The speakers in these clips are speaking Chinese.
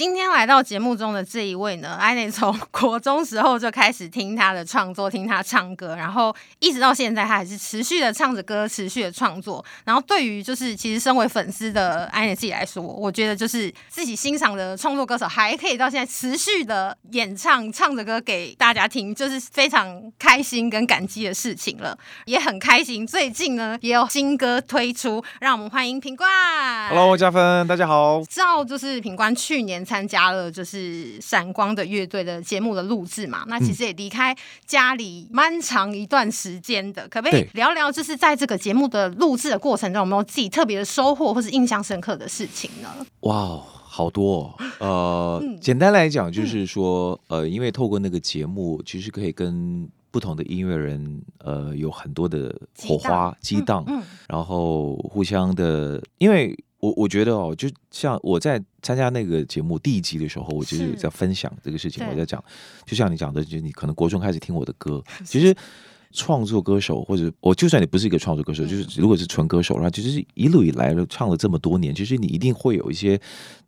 今天来到节目中的这一位呢，Ainet 从国中时候就开始听他的创作，听他唱歌，然后一直到现在，他还是持续的唱着歌，持续的创作。然后对于就是其实身为粉丝的 Ainet 自己来说，我觉得就是自己欣赏的创作歌手还可以到现在持续的演唱，唱着歌给大家听，就是非常开心跟感激的事情了，也很开心。最近呢，也有新歌推出，让我们欢迎品冠。Hello，嘉芬，大家好。知道就是品冠去年参加了就是闪光的乐队的节目的录制嘛，那其实也离开家里蛮长一段时间的，嗯、可不可以聊聊就是在这个节目的录制的过程中，有没有自己特别的收获或是印象深刻的事情呢？哇，好多、哦，呃，嗯、简单来讲就是说，呃，因为透过那个节目，其实可以跟不同的音乐人，呃，有很多的火花激荡，然后互相的，因为。我我觉得哦，就像我在参加那个节目第一集的时候，我就是在分享这个事情，我在讲，就像你讲的，就是你可能国中开始听我的歌，其实。创作歌手，或者我就算你不是一个创作歌手，就是如果是纯歌手的话，其实一路以来唱了这么多年，其实你一定会有一些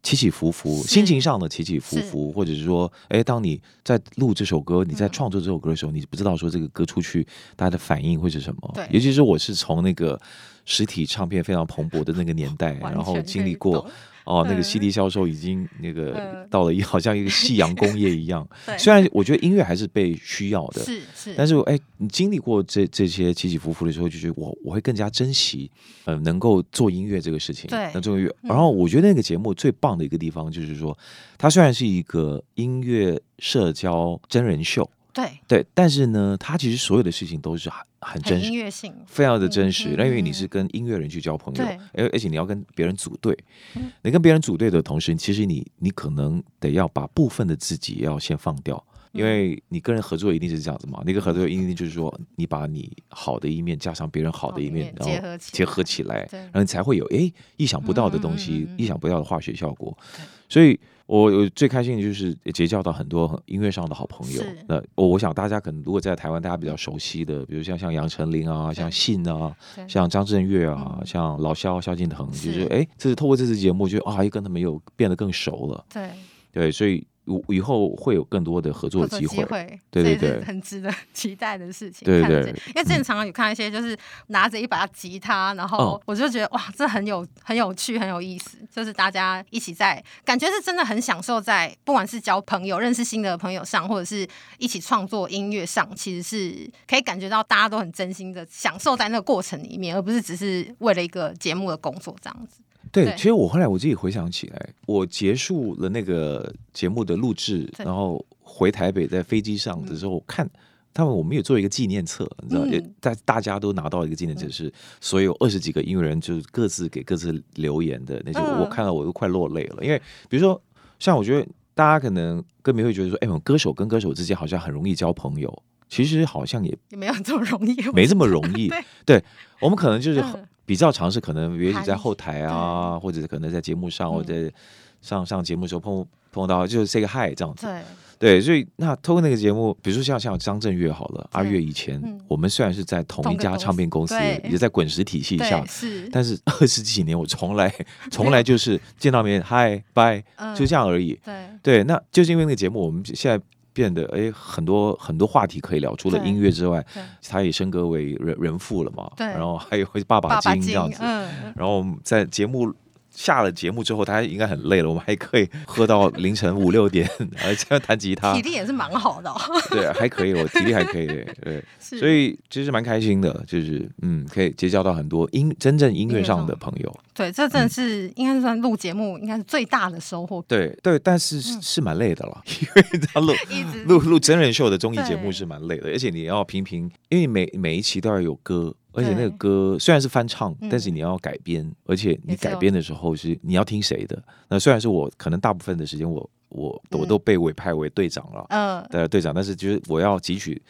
起起伏伏，心情上的起起伏伏，或者是说，哎，当你在录这首歌，你在创作这首歌的时候，你不知道说这个歌出去大家的反应会是什么。对，尤其是我是从那个实体唱片非常蓬勃的那个年代，然后经历过。哦，那个 CD 销售已经那个到了一 好像一个夕阳工业一样。对 虽然我觉得音乐还是被需要的，是是。但是哎，你经历过这这些起起伏伏的时候，就觉得我我会更加珍惜，呃，能够做音乐这个事情。对，那做音乐。然后我觉得那个节目最棒的一个地方就是说，它虽然是一个音乐社交真人秀。对对，但是呢，他其实所有的事情都是很很真实，音乐性非常的真实。那、嗯、因为你是跟音乐人去交朋友，而对而且你要跟别人组队，嗯、你跟别人组队的同时，其实你你可能得要把部分的自己要先放掉，嗯、因为你跟人合作一定是这样子嘛。那个合作一定就是说，你把你好的一面加上别人好的一面，然后结合起来，然后你才会有哎意想不到的东西，嗯、意想不到的化学效果。所以。我我最开心的就是结交到很多音乐上的好朋友。那我我想大家可能如果在台湾，大家比较熟悉的，比如像像杨丞琳啊，像信啊，像张震岳啊，嗯、像老萧萧敬腾，就是哎，这是透过这次节目，就啊，又跟他们又变得更熟了。对对，所以。以后会有更多的合作机会，对对对，很值得 期待的事情。对对，因为之前常常有看一些，就是拿着一把吉他，然后我就觉得哇，这很有很有趣，很有意思。就是大家一起在，感觉是真的很享受在，不管是交朋友、认识新的朋友上，或者是一起创作音乐上，其实是可以感觉到大家都很真心的享受在那个过程里面，而不是只是为了一个节目的工作这样子。对，其实我后来我自己回想起来，我结束了那个节目的录制，然后回台北，在飞机上的时候看他们，我们也做一个纪念册，你知道，也大大家都拿到一个纪念册，是所有二十几个音乐人就是各自给各自留言的那些，我看到我都快落泪了，因为比如说像我觉得大家可能更没会觉得说，哎，我们歌手跟歌手之间好像很容易交朋友，其实好像也没有这么容易，没这么容易，对，我们可能就是。比较尝试可能也许在后台啊，或者可能在节目上，或者上上节目的时候碰碰到，就是 say 个 hi 这样子。对。对，所以那透过那个节目，比如说像像张震岳好了，阿岳以前我们虽然是在同一家唱片公司，也在滚石体系下，是，但是 二十几年我从来从来就是见到面 hi bye 就这样而已。对。对，那就是因为那个节目，我们现在。变得哎，很多很多话题可以聊，除了音乐之外，他也升格为人人父了嘛。对，然后还有爸爸经这样子。嗯，然后在节目下了节目之后，他应该很累了，我们还可以喝到凌晨五六点，而且弹吉他，体力也是蛮好的。对，还可以，我体力还可以。对，所以其实蛮开心的，就是嗯，可以结交到很多音真正音乐上的朋友。对，这真的是应该算录节目应该是最大的收获。对对，但是是蛮累的了，因为他录 录录真人秀的综艺节目是蛮累的，而且你要频频，因为每每一期都要有歌，而且那个歌虽然是翻唱，但是你要改编，而且你改编的时候是你要听谁的？那虽然是我可能大部分的时间我我我都被委派为队长了，嗯，的队长，但是就是我要汲取。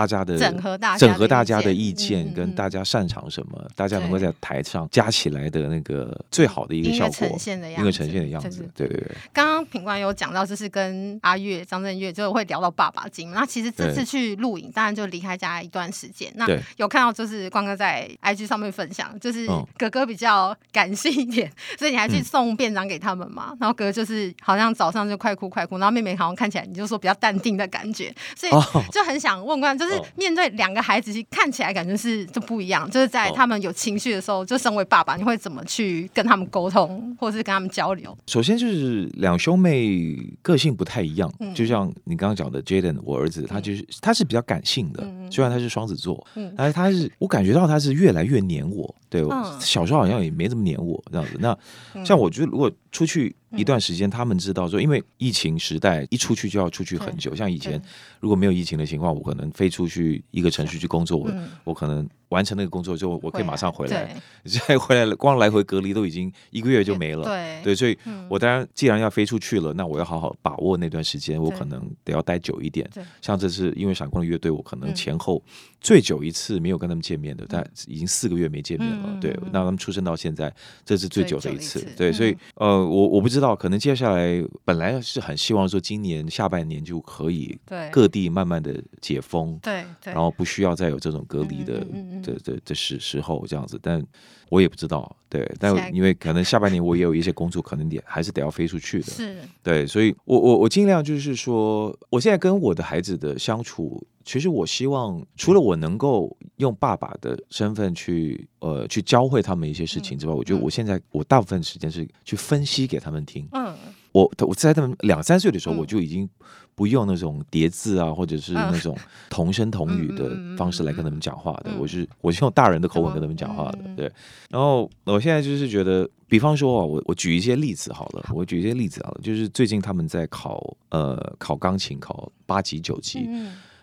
大家的整合大整合大家的意见，跟大家擅长什么，大家能够在台上加起来的那个最好的一个效果，呈现的样子，呈现的样子。对对对。刚刚品冠有讲到，就是跟阿月、张震岳就会聊到爸爸经。那其实这次去录影，当然就离开家一段时间。那有看到就是光哥在 IG 上面分享，就是哥哥比较感性一点，所以你还去送便当给他们嘛？然后哥哥就是好像早上就快哭快哭，然后妹妹好像看起来你就说比较淡定的感觉，所以就很想问问，就是面对两个孩子，看起来感觉是就不一样。就是在他们有情绪的时候，就身为爸爸，你会怎么去跟他们沟通，或者是跟他们交流？首先就是两兄妹个性不太一样，就像你刚刚讲的 Jaden，我儿子他就是他是比较感性的，虽然他是双子座，但是他是我感觉到他是越来越黏我。对，小时候好像也没怎么黏我这样子。那像我觉得如果出去。一段时间，他们知道说，因为疫情时代，一出去就要出去很久。像以前如果没有疫情的情况，我可能飞出去一个城市去工作，我我可能完成那个工作之后，我可以马上回来。再 回来了，光来回隔离都已经一个月就没了。对对，所以我当然既然要飞出去了，那我要好好把握那段时间，我可能得要待久一点。像这次因为闪光的乐队，我可能前后最久一次没有跟他们见面的，但已经四个月没见面了。对，那他们出生到现在，这是最久的一次。对，所以呃，我我不知道。知道可能接下来本来是很希望说今年下半年就可以各地慢慢的解封，对，然后不需要再有这种隔离的的的的时时候这样子，但我也不知道，对，但因为可能下半年我也有一些工作，可能也还是得要飞出去的，是，对，所以我我我尽量就是说，我现在跟我的孩子的相处，其实我希望除了我能够用爸爸的身份去呃去教会他们一些事情之外，我觉得我现在我大部分时间是去分析给他们听，嗯。我我在他们两三岁的时候，我就已经不用那种叠字啊，或者是那种同声同语的方式来跟他们讲话的。我是我是用大人的口吻跟他们讲话的，对。然后我现在就是觉得，比方说啊，我我举一些例子好了，我举一些例子好了，就是最近他们在考呃考钢琴，考八级九级，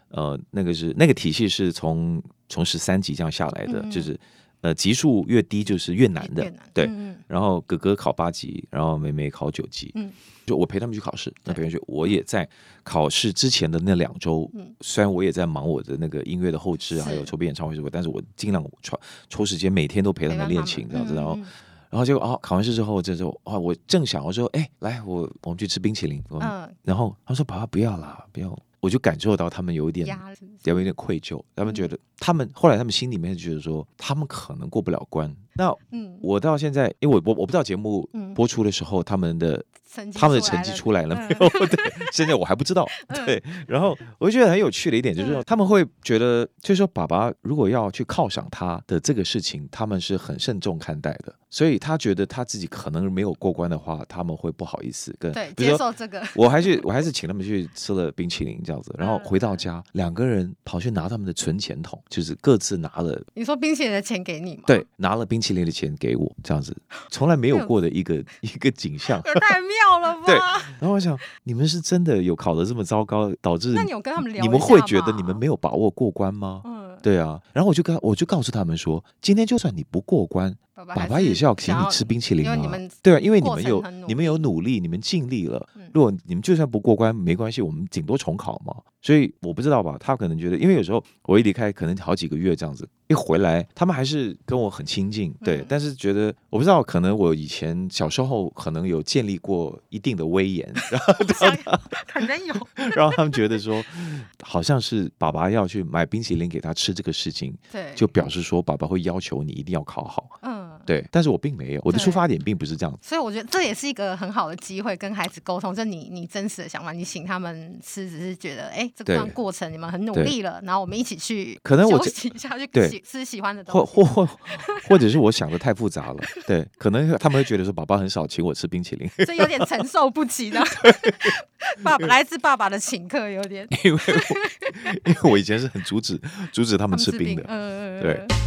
呃那个是那个体系是从从十三级这样下来的，就是。呃，级数越低就是越难的，难对。嗯、然后哥哥考八级，然后妹妹考九级。嗯，就我陪他们去考试，那陪他们去，我也在考试之前的那两周，嗯、虽然我也在忙我的那个音乐的后置，还有筹备演唱会什么，但是我尽量抽抽时间，每天都陪他们练琴这样子。然后，嗯、然后结果啊，考完试之后，这时候啊，我正想我说，哎，来，我我们去吃冰淇淋。嗯，然后他说，爸爸不要啦，不要。我就感受到他们有一点，有一点愧疚。他们觉得，他们后来他们心里面觉得说，他们可能过不了关。那我到现在，因为我我我不知道节目播出的时候，他们的他们的成绩出来了没有？对，现在我还不知道。对，然后我就觉得很有趣的一点就是说，他们会觉得，就是说，爸爸如果要去犒赏他的这个事情，他们是很慎重看待的。所以他觉得他自己可能没有过关的话，他们会不好意思跟对接受这个。我还是我还是请他们去吃了冰淇淋这样子，然后回到家，两个人跑去拿他们的存钱筒，就是各自拿了。你说冰淇淋的钱给你吗？对，拿了冰淇淋的钱给我，这样子从来没有过的一个一个景象，太妙了吧？对。然后我想，你们是真的有考得这么糟糕，导致那你有跟他们聊？你们会觉得你们没有把握过关吗？嗯，对啊。然后我就跟我就告诉他们说，今天就算你不过关。爸爸也是要请你吃冰淇淋啊！对啊，因为你们有你们有努力，你们尽力了。如果你们就算不过关，没关系，我们顶多重考嘛。所以我不知道吧，他可能觉得，因为有时候我一离开，可能好几个月这样子，一回来，他们还是跟我很亲近，对。但是觉得我不知道，可能我以前小时候可能有建立过一定的威严，然后可能有，然后他们觉得说，好像是爸爸要去买冰淇淋给他吃这个事情，对，就表示说爸爸会要求你一定要考好，嗯，对。但是我并没有，我的出发点并不是这样子，所以我觉得这也是一个很好的机会，跟孩子沟通，就你你真实的想法，你请他们吃，只是觉得哎。这段过程你们很努力了，然后我们一起去，可能我休息一下去喜吃喜欢的东西，或或或或者是我想的太复杂了，对，可能他们会觉得说爸爸很少请我吃冰淇淋，这有点承受不起的。爸爸来自爸爸的请客有点，因为因为我以前是很阻止阻止他们吃冰的，嗯对。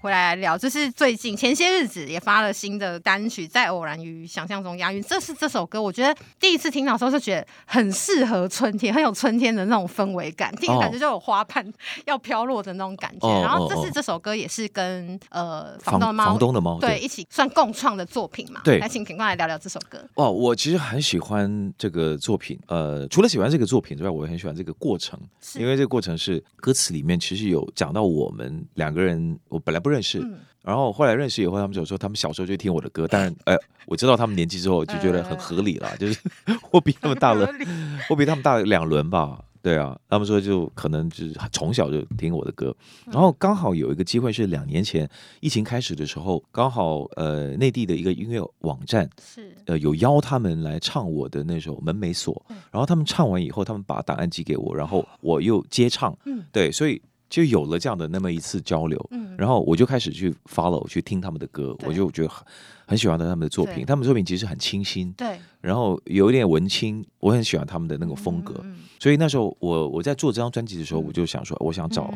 回来聊，就是最近前些日子也发了新的单曲，在偶然与想象中押韵。这是这首歌，我觉得第一次听到的时候就觉得很适合春天，很有春天的那种氛围感，听感觉就有花瓣要飘落的那种感觉。哦、然后这是这首歌也是跟呃房东的猫，房东的猫对，对一起算共创的作品嘛。对，来请品冠来聊聊这首歌。哇，我其实很喜欢这个作品，呃，除了喜欢这个作品之外，我也很喜欢这个过程，因为这个过程是歌词里面其实有讲到我们两个人，我本来不认识。嗯。然后后来认识以后，他们就说他们小时候就听我的歌，当然，哎，我知道他们年纪之后就觉得很合理了，呃、就是 我比他们大了，我比他们大了两轮吧，对啊，他们说就可能就是从小就听我的歌，然后刚好有一个机会是两年前疫情开始的时候，刚好呃内地的一个音乐网站是。呃有邀他们来唱我的那首《门没锁》，然后他们唱完以后，他们把档案寄给我，然后我又接唱，嗯，对，所以。就有了这样的那么一次交流，嗯，然后我就开始去 follow 去听他们的歌，我就觉得很很喜欢他们的作品，他们的作品其实很清新，对，然后有一点文青，我很喜欢他们的那个风格，所以那时候我我在做这张专辑的时候，我就想说，我想找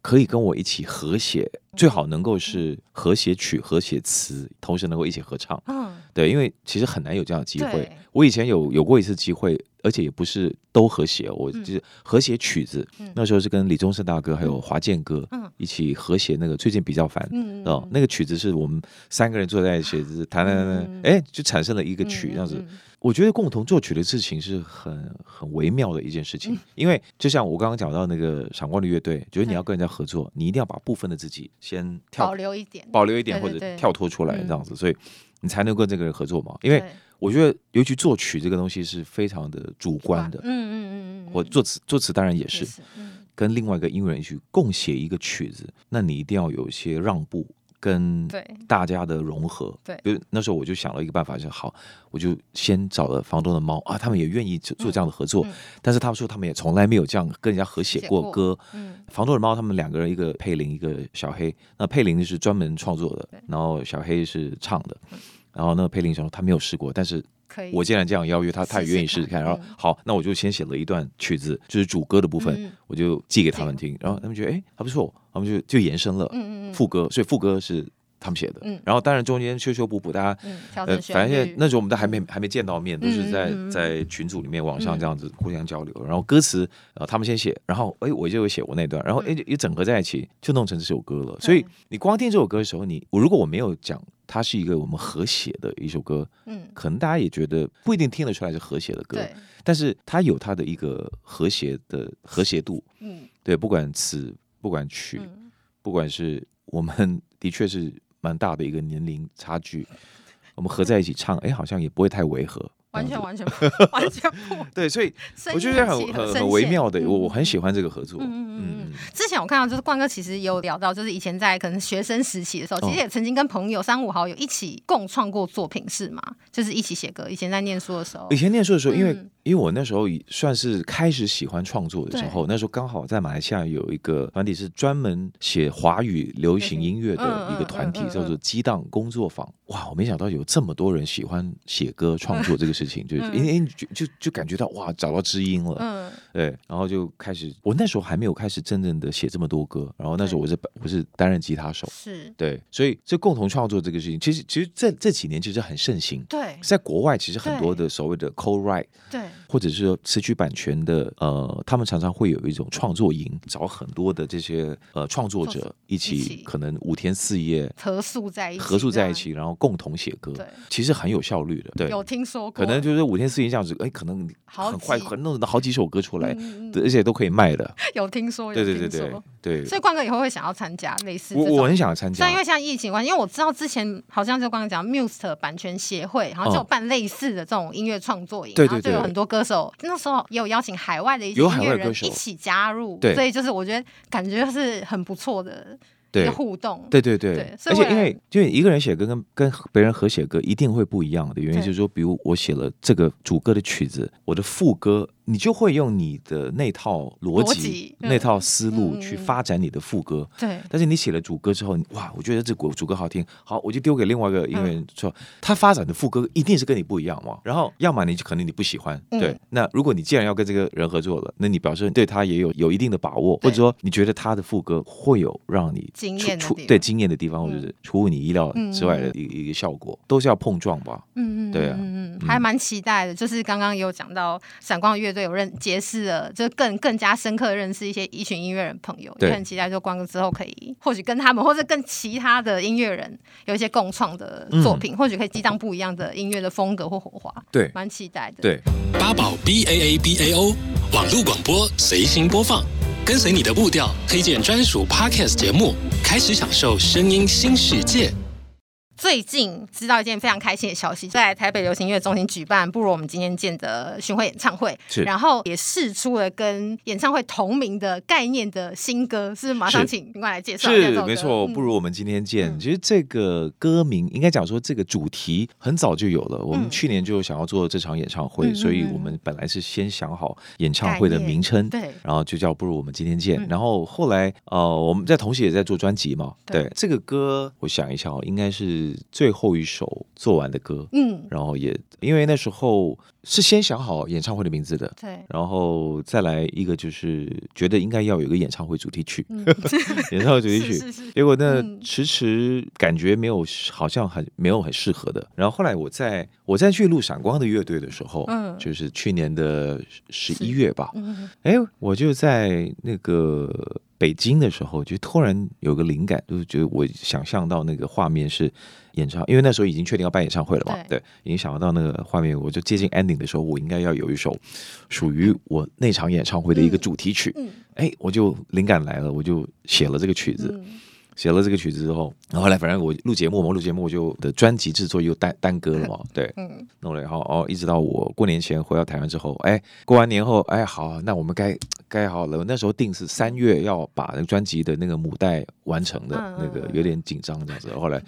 可以跟我一起合写，最好能够是和写曲、和写词，同时能够一起合唱，嗯，对，因为其实很难有这样的机会。我以前有有过一次机会。而且也不是都和谐，我就是和谐曲子。嗯、那时候是跟李宗盛大哥还有华健哥一起和谐那个最近比较烦哦，嗯、那个曲子是我们三个人坐在一起，就是弹弹弹弹，哎，就产生了一个曲这样子。我觉得共同作曲的事情是很很微妙的一件事情，因为就像我刚刚讲到那个闪光的乐队，觉得你要跟人家合作，你一定要把部分的自己先跳，保留一点，保留一点或者跳脱出来这样子，所以你才能跟这个人合作嘛，因为。我觉得，尤其作曲这个东西是非常的主观的。嗯嗯嗯嗯。我作词，作词当然也是，跟另外一个音乐人去共写一个曲子，那你一定要有一些让步，跟大家的融合。对。比如那时候我就想了一个办法，就好，我就先找了房东的猫啊，他们也愿意做这样的合作，但是他们说他们也从来没有这样跟人家合写过歌。嗯。房东的猫他们两个人，一个佩林，一个小黑。那佩玲是专门创作的，然后小黑是唱的。然后那个佩玲说他没有试过，但是我既然这样邀约他，他也愿意试试看。然后好，那我就先写了一段曲子，就是主歌的部分，我就寄给他们听。然后他们觉得哎还不错，他们就就延伸了副歌，所以副歌是他们写的。然后当然中间修修补补，大家呃反正那时候我们都还没还没见到面，都是在在群组里面网上这样子互相交流。然后歌词呃他们先写，然后哎我就写我那段，然后哎一整合在一起就弄成这首歌了。所以你光听这首歌的时候，你我如果我没有讲。它是一个我们和谐的一首歌，嗯，可能大家也觉得不一定听得出来是和谐的歌，对，但是它有它的一个和谐的和谐度，嗯，对，不管词，不管曲，嗯、不管是我们的确是蛮大的一个年龄差距，我们合在一起唱，哎，好像也不会太违和。完全完全完全不 对，所以我觉得很很很微妙的，我我很喜欢这个合作。嗯嗯嗯。之前我看到就是冠哥其实有聊到，就是以前在可能学生时期的时候，其实也曾经跟朋友三五好友一起共创过作品，是吗？就是一起写歌。以前在念书的时候，以前念书的时候，因为因为我那时候算是开始喜欢创作的时候，那时候刚好在马来西亚有一个团体是专门写华语流行音乐的一个团体，叫做激荡工作坊。哇，我没想到有这么多人喜欢写歌创作这个事情。事情就因为就就就感觉到哇，找到知音了，嗯，对，然后就开始，我那时候还没有开始真正的写这么多歌，然后那时候我是我是担任吉他手，是。对，所以这共同创作这个事情，其实其实这这几年其实很盛行，对，在国外其实很多的所谓的 co-write，对，或者是说词曲版权的，呃，他们常常会有一种创作营，找很多的这些呃创作者一起，可能五天四夜合宿在一起，合宿在一起，然后共同写歌，对，其实很有效率的，对，有听说过，可能。就是五天四夜这样子，哎，可能很快很弄好几首歌出来，而且都可以卖的。有听说，对对对对对。所以冠哥以后会想要参加类似，我我很想要参加。但因为像疫情关系，因为我知道之前好像就刚刚讲 Muse 版权协会，然后就有办类似的这种音乐创作营，然后就有很多歌手，那时候也有邀请海外的一些音乐人一起加入，对。所以就是我觉得感觉是很不错的。对。互动，对对对，对而且因为就一个人写歌跟跟别人合写歌一定会不一样的原因，就是说，比如我写了这个主歌的曲子，我的副歌你就会用你的那套逻辑、那套思路去发展你的副歌。对、嗯，但是你写了主歌之后，哇，我觉得这主主歌好听，好，我就丢给另外一个音乐人说，嗯、他发展的副歌一定是跟你不一样嘛。然后，要么你就可能你不喜欢，对。嗯、那如果你既然要跟这个人合作了，那你表示对他也有有一定的把握，或者说你觉得他的副歌会有让你惊艳出对惊艳的地方，或者是出乎你意料之外的一个一个效果，都是要碰撞吧。嗯嗯，对啊，嗯嗯，还蛮期待的。就是刚刚也有讲到闪光乐队有认结识了，就更更加深刻的认识一些一群音乐人朋友，也很期待，就光哥之后可以或许跟他们，或者跟其他的音乐人有一些共创的作品，或许可以激荡不一样的音乐的风格或火花。对，蛮期待的。对，八宝 B A A B A O 网络广播随心播放，跟随你的步调，推荐专属 Podcast 节目，开始享受声音新世界。最近知道一件非常开心的消息，在台北流行音乐中心举办不如我们今天见的巡回演唱会，是然后也试出了跟演唱会同名的概念的新歌，是马上请品冠来介绍。是没错，不如我们今天见。嗯、其实这个歌名应该讲说，这个主题很早就有了。我们去年就想要做这场演唱会，嗯、所以我们本来是先想好演唱会的名称，对，然后就叫不如我们今天见。嗯、然后后来呃，我们在同时也在做专辑嘛，对，对这个歌，我想一下哦，应该是。最后一首做完的歌，嗯，然后也因为那时候是先想好演唱会的名字的，对，然后再来一个就是觉得应该要有一个演唱会主题曲，嗯、演唱会主题曲，是是是。结果呢迟迟感觉没有，好像很没有很适合的。然后后来我在我在去录闪光的乐队的时候，嗯，就是去年的十一月吧，嗯，哎，我就在那个。北京的时候，就突然有个灵感，就是觉得我想象到那个画面是演唱，因为那时候已经确定要办演唱会了嘛，对，对，已经想象到那个画面，我就接近 ending 的时候，我应该要有一首属于我那场演唱会的一个主题曲，嗯，哎，我就灵感来了，我就写了这个曲子。嗯写了这个曲子之后，然后后来反正我录节目嘛，录节目我就的专辑制作又耽耽搁了嘛，对，嗯，弄了以后哦，一直到我过年前回到台湾之后，哎，过完年后，哎，好，那我们该该好了。那时候定是三月要把那个专辑的那个母带完成的，那个有点紧张这样子。后来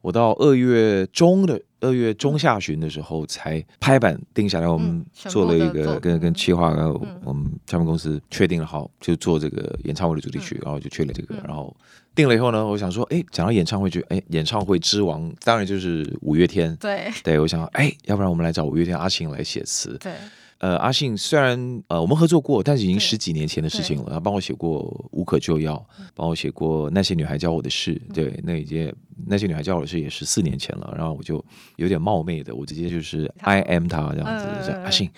我到二月中的二月中下旬的时候才拍板定下来，我们做了一个跟跟企划，然后我们唱片公司确定了好就做这个演唱会的主题曲，然后就确了这个，然后。定了以后呢，我想说，哎，讲到演唱会就，哎，演唱会之王当然就是五月天。对，对我想，哎，要不然我们来找五月天阿信来写词。对，呃，阿信虽然呃我们合作过，但是已经十几年前的事情了。他帮我写过《无可救药》，帮我写过《那些女孩教我的事》。对，那一届《那些女孩教我的事》也十四年前了。然后我就有点冒昧的，我直接就是 I am 他这样子，说阿信。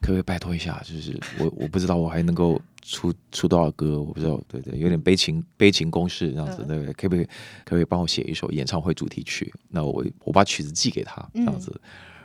可不可以拜托一下？就是我我不知道我还能够出出多少歌，我不知道，对对，有点悲情悲情公式这样子，对不对？可不可以可不可以帮我写一首演唱会主题曲？那我我把曲子寄给他，这样子，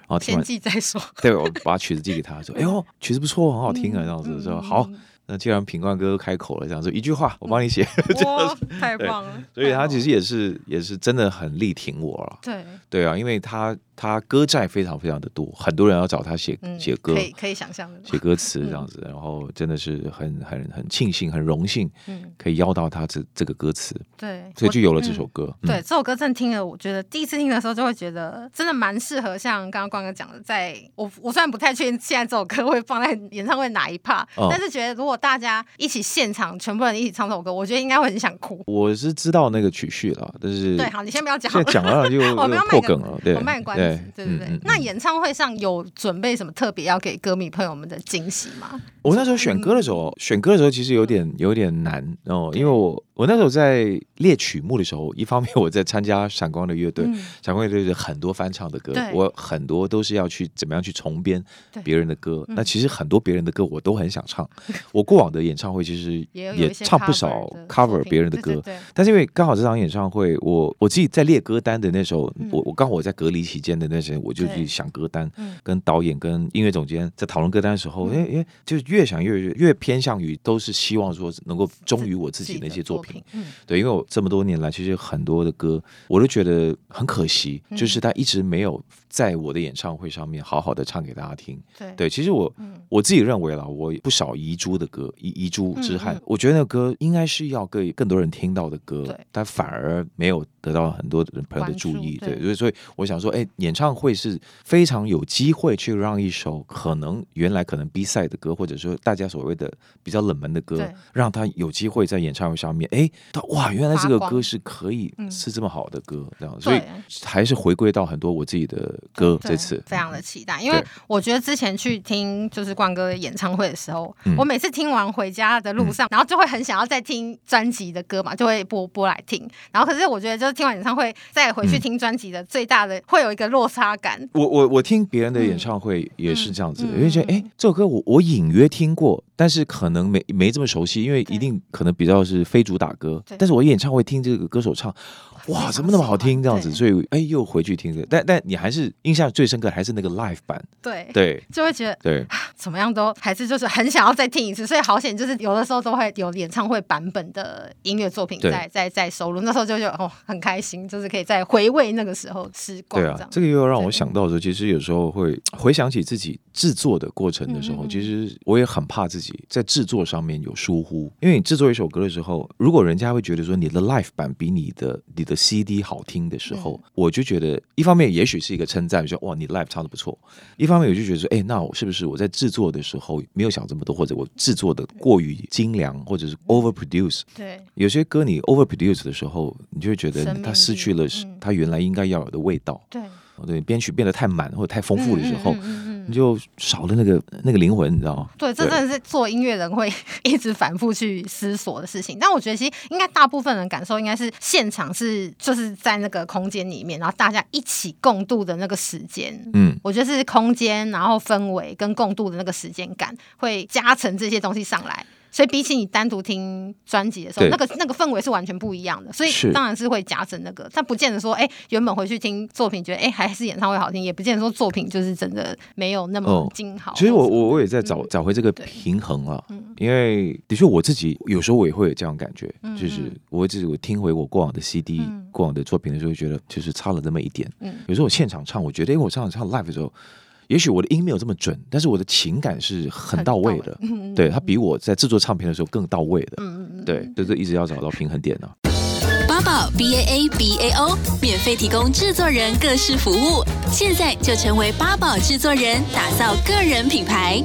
然后听完再说。对，我把曲子寄给他，说：“ 哎呦，曲子不错，很好听啊。”这样子说好。那既然品冠哥开口了，这样说一句话，我帮你写，哇，太棒了！所以他其实也是也是真的很力挺我了。对对啊，因为他他歌债非常非常的多，很多人要找他写写歌，可以可以想象的写歌词这样子，然后真的是很很很庆幸很荣幸，嗯可以邀到他这这个歌词。对，所以就有了这首歌。对，这首歌真的听了，我觉得第一次听的时候就会觉得真的蛮适合，像刚刚光哥讲的，在我我虽然不太确定现在这首歌会放在演唱会哪一 part，但是觉得如果大家一起现场，全部人一起唱这首歌，我觉得应该会很想哭。我是知道那个曲序了，但是对，好，你先不要讲，现在讲了就 我们要破梗了，对，我卖关子，对对对。那演唱会上有准备什么特别要给歌迷朋友们的惊喜吗？我那时候选歌的时候，选歌的时候其实有点有点难哦，因为我我那时候在列曲目的时候，一方面我在参加闪光的乐队，闪光乐队很多翻唱的歌，我很多都是要去怎么样去重编别人的歌。那其实很多别人的歌我都很想唱，我过往的演唱会其实也唱不少 cover 别人的歌，但是因为刚好这场演唱会，我我自己在列歌单的那时候，我我刚好我在隔离期间的那时候，我就去想歌单，跟导演跟音乐总监在讨论歌单的时候，哎哎就。越想越越越偏向于都是希望说能够忠于我自己那些作品，嗯，对，因为我这么多年来其实很多的歌我都觉得很可惜，就是他一直没有在我的演唱会上面好好的唱给大家听。对，其实我我自己认为啦，我不少遗珠的歌，遗遗珠之憾，我觉得那歌应该是要给更多人听到的歌，但反而没有得到很多人朋友的注意，对，对。所以所以我想说，哎，演唱会是非常有机会去让一首可能原来可能 B 赛的歌，或者说大家所谓的比较冷门的歌，让他有机会在演唱会上面，哎，他哇，原来这个歌是可以是这么好的歌，这样，所以还是回归到很多我自己的歌，这次非常的期待，因为我觉得之前去听就是冠哥的演唱会的时候，我每次听完回家的路上，然后就会很想要再听专辑的歌嘛，就会播播来听，然后可是我觉得就是听完演唱会再回去听专辑的最大的会有一个落差感。我我我听别人的演唱会也是这样子，因为觉得哎，这首歌我我隐约听过。但是可能没没这么熟悉，因为一定可能比较是非主打歌。但是我演唱会听这个歌手唱，哇，怎么那么好听这样子？所以哎，又回去听这个。但但你还是印象最深刻还是那个 live 版。对对，就会觉得对，怎么样都还是就是很想要再听一次。所以好险，就是有的时候都会有演唱会版本的音乐作品在在在收录。那时候就就哦很开心，就是可以再回味那个时候时光。对啊，这个又让我想到说，其实有时候会回想起自己制作的过程的时候，其实我也很怕自己。在制作上面有疏忽，因为你制作一首歌的时候，如果人家会觉得说你的 live 版比你的你的 CD 好听的时候，我就觉得一方面也许是一个称赞，说哇你 live 唱的不错；一方面我就觉得说，哎，那我是不是我在制作的时候没有想这么多，或者我制作的过于精良，或者是 overproduce？对，有些歌你 overproduce 的时候，你就会觉得它失去了它原来应该要有的味道。对，对，编曲变得太满或者太丰富的时候。你就少了那个那个灵魂，你知道吗？对，这真的是做音乐人会 一直反复去思索的事情。但我觉得，其实应该大部分人感受应该是现场是就是在那个空间里面，然后大家一起共度的那个时间。嗯，我觉得是空间，然后氛围跟共度的那个时间感，会加成这些东西上来。所以比起你单独听专辑的时候，那个那个氛围是完全不一样的。所以当然是会夹着那个，但不见得说，哎，原本回去听作品觉得，哎，还是演唱会好听，也不见得说作品就是真的没有那么精好。其实我我我也在找找回这个平衡啊，因为的确我自己有时候我也会有这样感觉，就是我自己我听回我过往的 CD、过往的作品的时候，觉得就是差了那么一点。有时候我现场唱，我觉得，因为，我这样唱 live 的时候。也许我的音没有这么准，但是我的情感是很到位的。对，他比我在制作唱片的时候更到位的。嗯嗯对，就是一直要找到平衡点呢、啊。八宝 B A A B A O 免费提供制作人各式服务，现在就成为八宝制作人，打造个人品牌。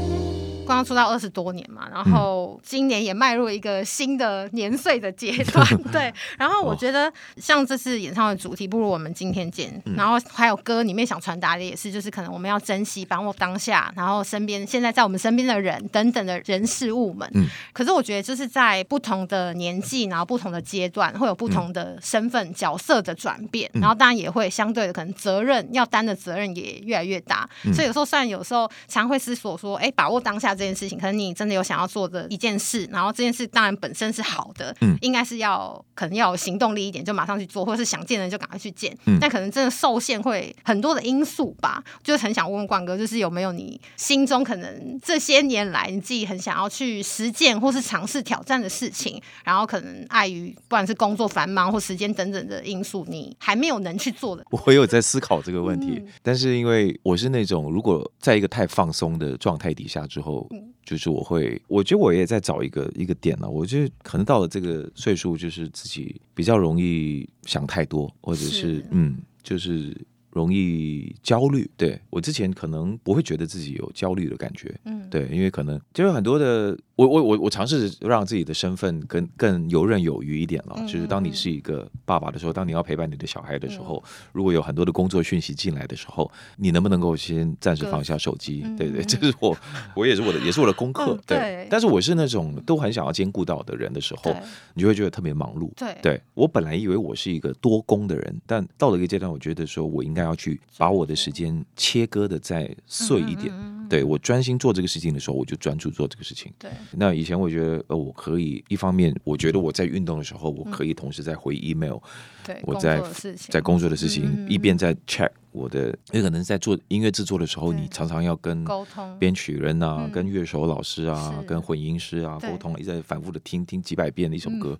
刚刚出道二十多年嘛，然后今年也迈入一个新的年岁的阶段，对。然后我觉得像这次演唱会主题，不如我们今天见。然后还有歌里面想传达的也是，就是可能我们要珍惜把握当下，然后身边现在在我们身边的人等等的人事物们。可是我觉得就是在不同的年纪，然后不同的阶段，会有不同的身份角色的转变，然后当然也会相对的可能责任要担的责任也越来越大。所以有时候虽然有时候常会思索说，哎，把握当下。这件事情，可能你真的有想要做的一件事，然后这件事当然本身是好的，嗯，应该是要可能要有行动力一点，就马上去做，或者是想见人就赶快去见，嗯，但可能真的受限会很多的因素吧，就是很想问问冠哥，就是有没有你心中可能这些年来你自己很想要去实践或是尝试挑战的事情，然后可能碍于不管是工作繁忙或时间等等的因素，你还没有能去做的。我有在思考这个问题，嗯，但是因为我是那种如果在一个太放松的状态底下之后。就是我会，我觉得我也在找一个一个点了。我觉得可能到了这个岁数，就是自己比较容易想太多，或者是，是嗯，就是。容易焦虑，对，我之前可能不会觉得自己有焦虑的感觉，嗯，对，因为可能就有很多的，我我我我尝试让自己的身份更更游刃有余一点了，嗯、就是当你是一个爸爸的时候，当你要陪伴你的小孩的时候，嗯、如果有很多的工作讯息进来的时候，你能不能够先暂时放下手机？对对，这是我我也是我的也是我的功课，对。对但是我是那种都很想要兼顾到的人的时候，你就会觉得特别忙碌，对。对我本来以为我是一个多工的人，但到了一个阶段，我觉得说我应该。要去把我的时间切割的再碎一点，对，我专心做这个事情的时候，我就专注做这个事情。对，那以前我觉得，呃，我可以一方面，我觉得我在运动的时候，我可以同时在回 email，对，我在在工作的事情一边在 check 我的，也可能在做音乐制作的时候，你常常要跟沟通编曲人啊，跟乐手老师啊，跟混音师啊沟通，一直在反复的听听几百遍的一首歌。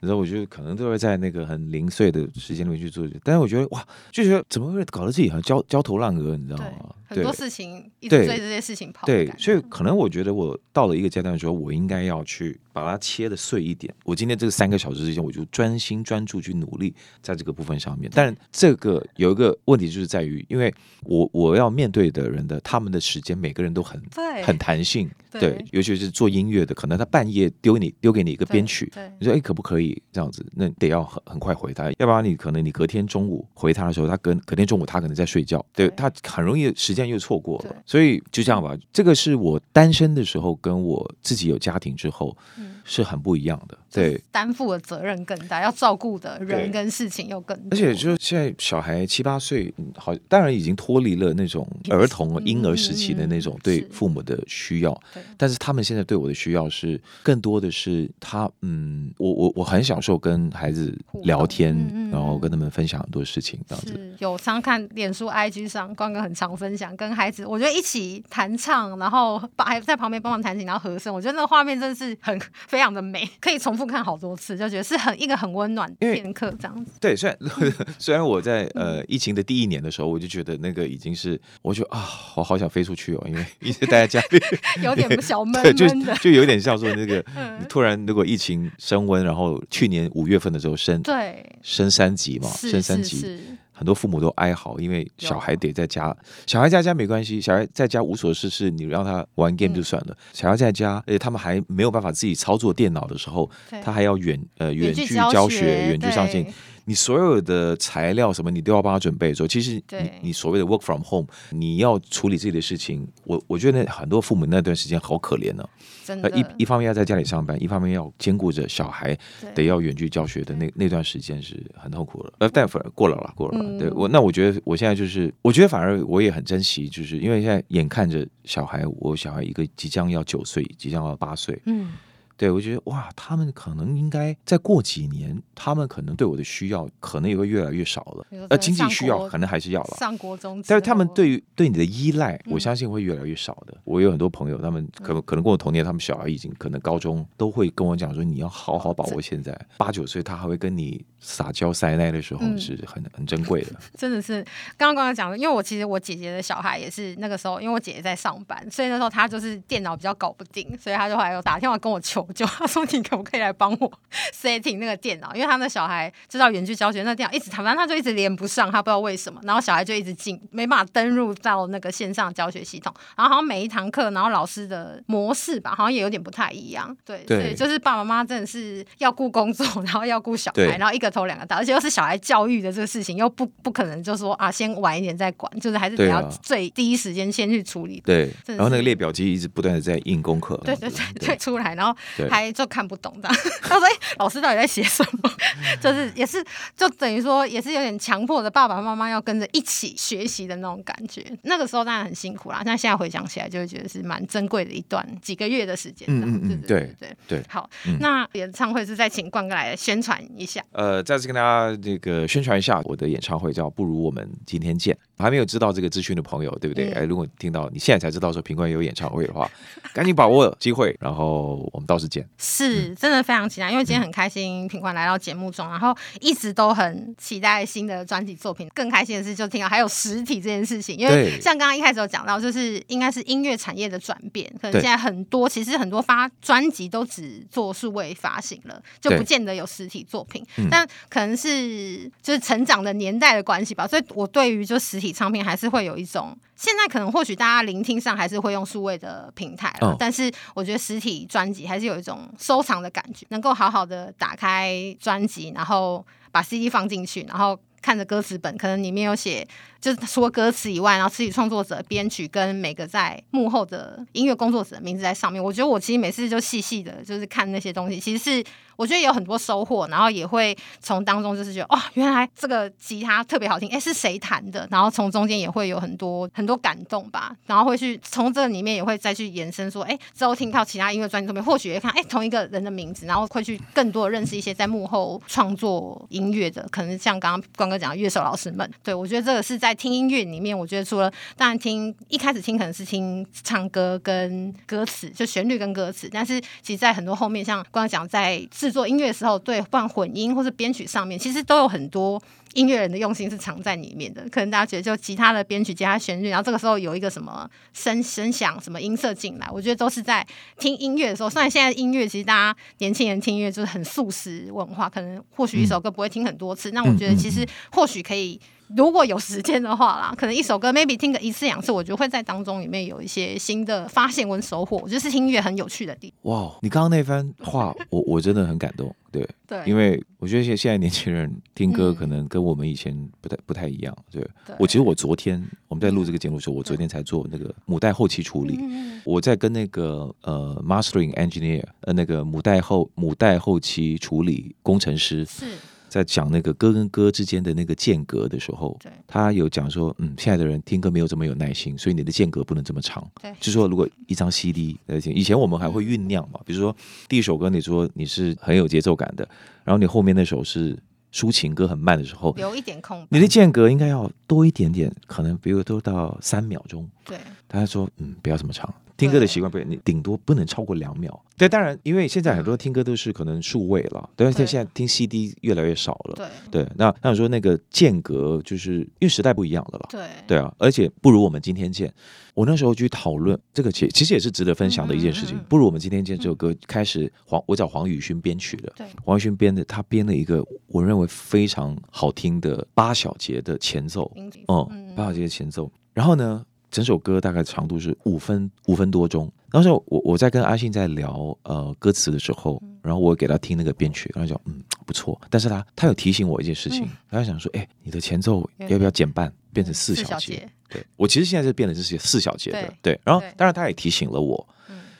然后我觉得可能都会在那个很零碎的时间里面去做，但是我觉得哇，就觉得怎么会搞得自己好像焦焦头烂额，你知道吗？很多事情一直追这些事情跑，对，所以可能我觉得我到了一个阶段的时候，我应该要去把它切的碎一点。我今天这个三个小时之间，我就专心专注去努力在这个部分上面。但这个有一个问题，就是在于，因为我我要面对的人的他们的时间，每个人都很很弹性，对，尤其是做音乐的，可能他半夜丢你丢给你一个编曲，你说哎可不可以这样子？那得要很很快回他，要不然你可能你隔天中午回他的时候，他隔隔天中午他可能在睡觉，对，他很容易时间又错过了，所以就这样吧。这个是我单身的时候，跟我自己有家庭之后。嗯是很不一样的，对，担负的责任更大，要照顾的人跟事情又更多。而且就是现在小孩七八岁，好，当然已经脱离了那种儿童婴儿时期的那种对父母的需要，但是他们现在对我的需要是更多的是他，嗯，我我我很享受跟孩子聊天，然后跟他们分享很多事情，这样子。有常看脸书 IG 上，光哥很常分享跟孩子，我觉得一起弹唱，然后把还在旁边帮忙弹琴，然后和声，我觉得那个画面真的是很。非常的美，可以重复看好多次，就觉得是很一个很温暖的片刻这样子。对，虽然 虽然我在呃疫情的第一年的时候，我就觉得那个已经是，我就啊，我好想飞出去哦，因为 一直待在家里，有点小闷闷的，就就有点像说那个，你突然如果疫情升温，然后去年五月份的时候升，对，升三级嘛，升三级。很多父母都哀嚎，因为小孩得在家。小孩在家没关系，小孩在家无所事事，你让他玩 game 就算了。小孩在家，而且他们还没有办法自己操作电脑的时候，他还要远呃远距教学、远距上线。你所有的材料什么，你都要帮他准备的时候，其实你你所谓的 work from home，你要处理自己的事情，我我觉得很多父母那段时间好可怜呢。真的，一一方面要在家里上班，一方面要兼顾着小孩，得要远距教学的那那段时间是很痛苦的。呃，但反而过了啦，过了啦。对我，那我觉得我现在就是，我觉得反而我也很珍惜，就是因为现在眼看着小孩，我小孩一个即将要九岁，即将要八岁，嗯。对，我觉得哇，他们可能应该再过几年，他们可能对我的需要可能也会越来越少了。呃，经济需要可能还是要了。上国中，但是他们对于对你的依赖，我相信会越来越少的。我有很多朋友，他们可能可能跟我同年，他们小孩已经可能高中都会跟我讲说，你要好好把握现在。八九岁他还会跟你撒娇塞奶的时候是很很珍贵的。真的是刚刚刚刚讲的，因为我其实我姐姐的小孩也是那个时候，因为我姐姐在上班，所以那时候她就是电脑比较搞不定，所以她就还有打电话跟我求。就他说，你可不可以来帮我 setting 那个电脑？因为他的小孩知道远距教学，那电脑一直，反正他就一直连不上，他不知道为什么。然后小孩就一直进，没办法登入到那个线上教学系统。然后好像每一堂课，然后老师的模式吧，好像也有点不太一样。对，对，所以就是爸爸妈妈真的是要顾工作，然后要顾小孩，然后一个头两个大，而且又是小孩教育的这个事情，又不不可能就说啊，先晚一点再管，就是还是得要最第一时间先去处理。对，然后那个列表机一直不断的在印功课。对对对对，出来，然后还就看不懂的，他说：“哎，老师到底在写什么？就是也是，就等于说也是有点强迫的，爸爸妈妈要跟着一起学习的那种感觉。那个时候当然很辛苦啦，但现在回想起来，就会觉得是蛮珍贵的一段几个月的时间。嗯嗯对对对对。好，那演唱会是再请冠哥来宣传一下。呃，再次跟大家这个宣传一下，我的演唱会叫《不如我们今天见》。还没有知道这个资讯的朋友，对不对？哎，如果听到你现在才知道说平冠有演唱会的话，赶紧把握机会，然后我们到时见。是，真的非常期待，因为今天很开心，品冠来到节目中，然后一直都很期待新的专辑作品。更开心的是，就听到还有实体这件事情，因为像刚刚一开始有讲到，就是应该是音乐产业的转变，可能现在很多其实很多发专辑都只做数位发行了，就不见得有实体作品。但可能是就是成长的年代的关系吧，所以我对于就实体唱片还是会有一种，现在可能或许大家聆听上还是会用数位的平台了，但是我觉得实体专辑还是有有一种收藏的感觉，能够好好的打开专辑，然后把 CD 放进去，然后看着歌词本，可能里面有写，就是除了歌词以外，然后词曲创作者、编曲跟每个在幕后的音乐工作者的名字在上面。我觉得我其实每次就细细的，就是看那些东西，其实是。我觉得有很多收获，然后也会从当中就是觉得，哇，原来这个吉他特别好听，哎，是谁弹的？然后从中间也会有很多很多感动吧，然后会去从这里面也会再去延伸说，哎，之后听到其他音乐专辑上面，或许也看，哎，同一个人的名字，然后会去更多的认识一些在幕后创作音乐的，可能像刚刚刚刚讲乐手老师们。对，我觉得这个是在听音乐里面，我觉得除了当然听一开始听可能是听唱歌跟歌词，就旋律跟歌词，但是其实在很多后面，像刚刚讲在。制作音乐的时候，对，不管混音或是编曲上面，其实都有很多。音乐人的用心是藏在里面的，可能大家觉得就吉他的编曲、吉他旋律，然后这个时候有一个什么声声响、什么音色进来，我觉得都是在听音乐的时候。虽然现在音乐其实大家年轻人听音乐就是很素食文化，可能或许一首歌不会听很多次，那、我觉得其实或许可以。如果有时间的话啦，可能一首歌 maybe 听个一次两次，我觉得会在当中里面有一些新的发现跟收获。我觉得是听音乐很有趣的地方。哇，你刚刚那番话，我 我真的很感动。对对，因为我觉得现现在年轻人听歌可能跟我们以前不太不太一样。对，对我其实我昨天我们在录这个节目的时候，我昨天才做那个母带后期处理。我在跟那个呃 mastering engineer 呃那个母带后母带后期处理工程师是。在讲那个歌跟歌之间的那个间隔的时候，对，他有讲说，嗯，现在的人听歌没有这么有耐心，所以你的间隔不能这么长。对，就是说，如果一张 CD 来听，以前我们还会酝酿嘛，比如说第一首歌，你说你是很有节奏感的，然后你后面那首是抒情歌很慢的时候，留一点空，你的间隔应该要多一点点，可能比如都到三秒钟。对，他说，嗯，不要这么长。听歌的习惯不，你顶多不能超过两秒。对，当然，因为现在很多听歌都是可能数位了，对，现在听 CD 越来越少了。对，对，那那你说那个间隔，就是因为时代不一样了了。对，对啊，而且不如我们今天见。我那时候去讨论这个，其其实也是值得分享的一件事情。不如我们今天见这首歌开始黄，我找黄宇勋编曲的。对，黄宇勋编的，他编了一个我认为非常好听的八小节的前奏。嗯，八小节的前奏。然后呢？整首歌大概长度是五分五分多钟。当时我我在跟阿信在聊呃歌词的时候，然后我给他听那个编曲，然后讲嗯不错。但是他他有提醒我一件事情，嗯、他想说，哎，你的前奏要不要减半，变成四小节？对，我其实现在是变成这些四小节的，对。对然后当然他也提醒了我。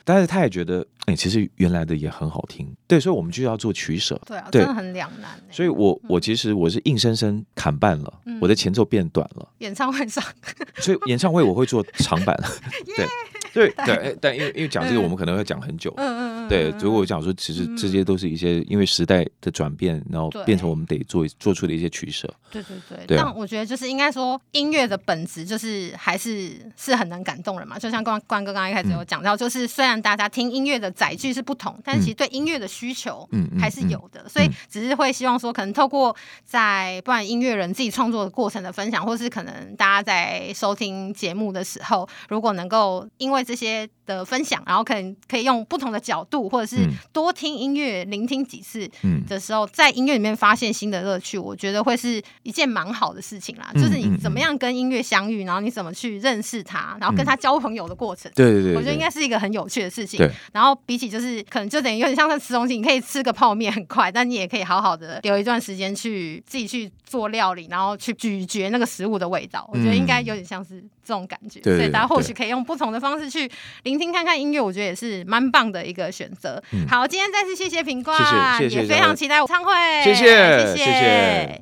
但是他也觉得，哎、欸，其实原来的也很好听，对，所以我们就要做取舍，对啊，对真的很两难。所以我我其实我是硬生生砍半了，嗯、我的前奏变短了。演唱会上，所以演唱会我会做长版，对。对对，但因为因为讲这个，我们可能会讲很久。嗯嗯嗯。对，如果我讲说，其实这些都是一些因为时代的转变，然后变成我们得做做出的一些取舍。对对对。但我觉得就是应该说，音乐的本质就是还是是很能感动人嘛。就像关关哥刚刚一开始有讲到，就是虽然大家听音乐的载具是不同，但其实对音乐的需求还是有的。所以只是会希望说，可能透过在不管音乐人自己创作的过程的分享，或是可能大家在收听节目的时候，如果能够因为这些的分享，然后可能可以用不同的角度，或者是多听音乐、嗯、聆听几次的时候，在音乐里面发现新的乐趣，我觉得会是一件蛮好的事情啦。嗯、就是你怎么样跟音乐相遇，然后你怎么去认识它，然后跟他交朋友的过程。对对对，我觉得应该是一个很有趣的事情。然后比起就是可能就等于有点像在吃东西，你可以吃个泡面很快，但你也可以好好的留一段时间去自己去做料理，然后去咀嚼那个食物的味道。我觉得应该有点像是这种感觉。所以，大家或许可以用不同的方式去。聆听看看音乐，我觉得也是蛮棒的一个选择。嗯、好，今天再次谢谢平冠，谢谢谢谢，也非常期待我唱会。谢谢谢谢。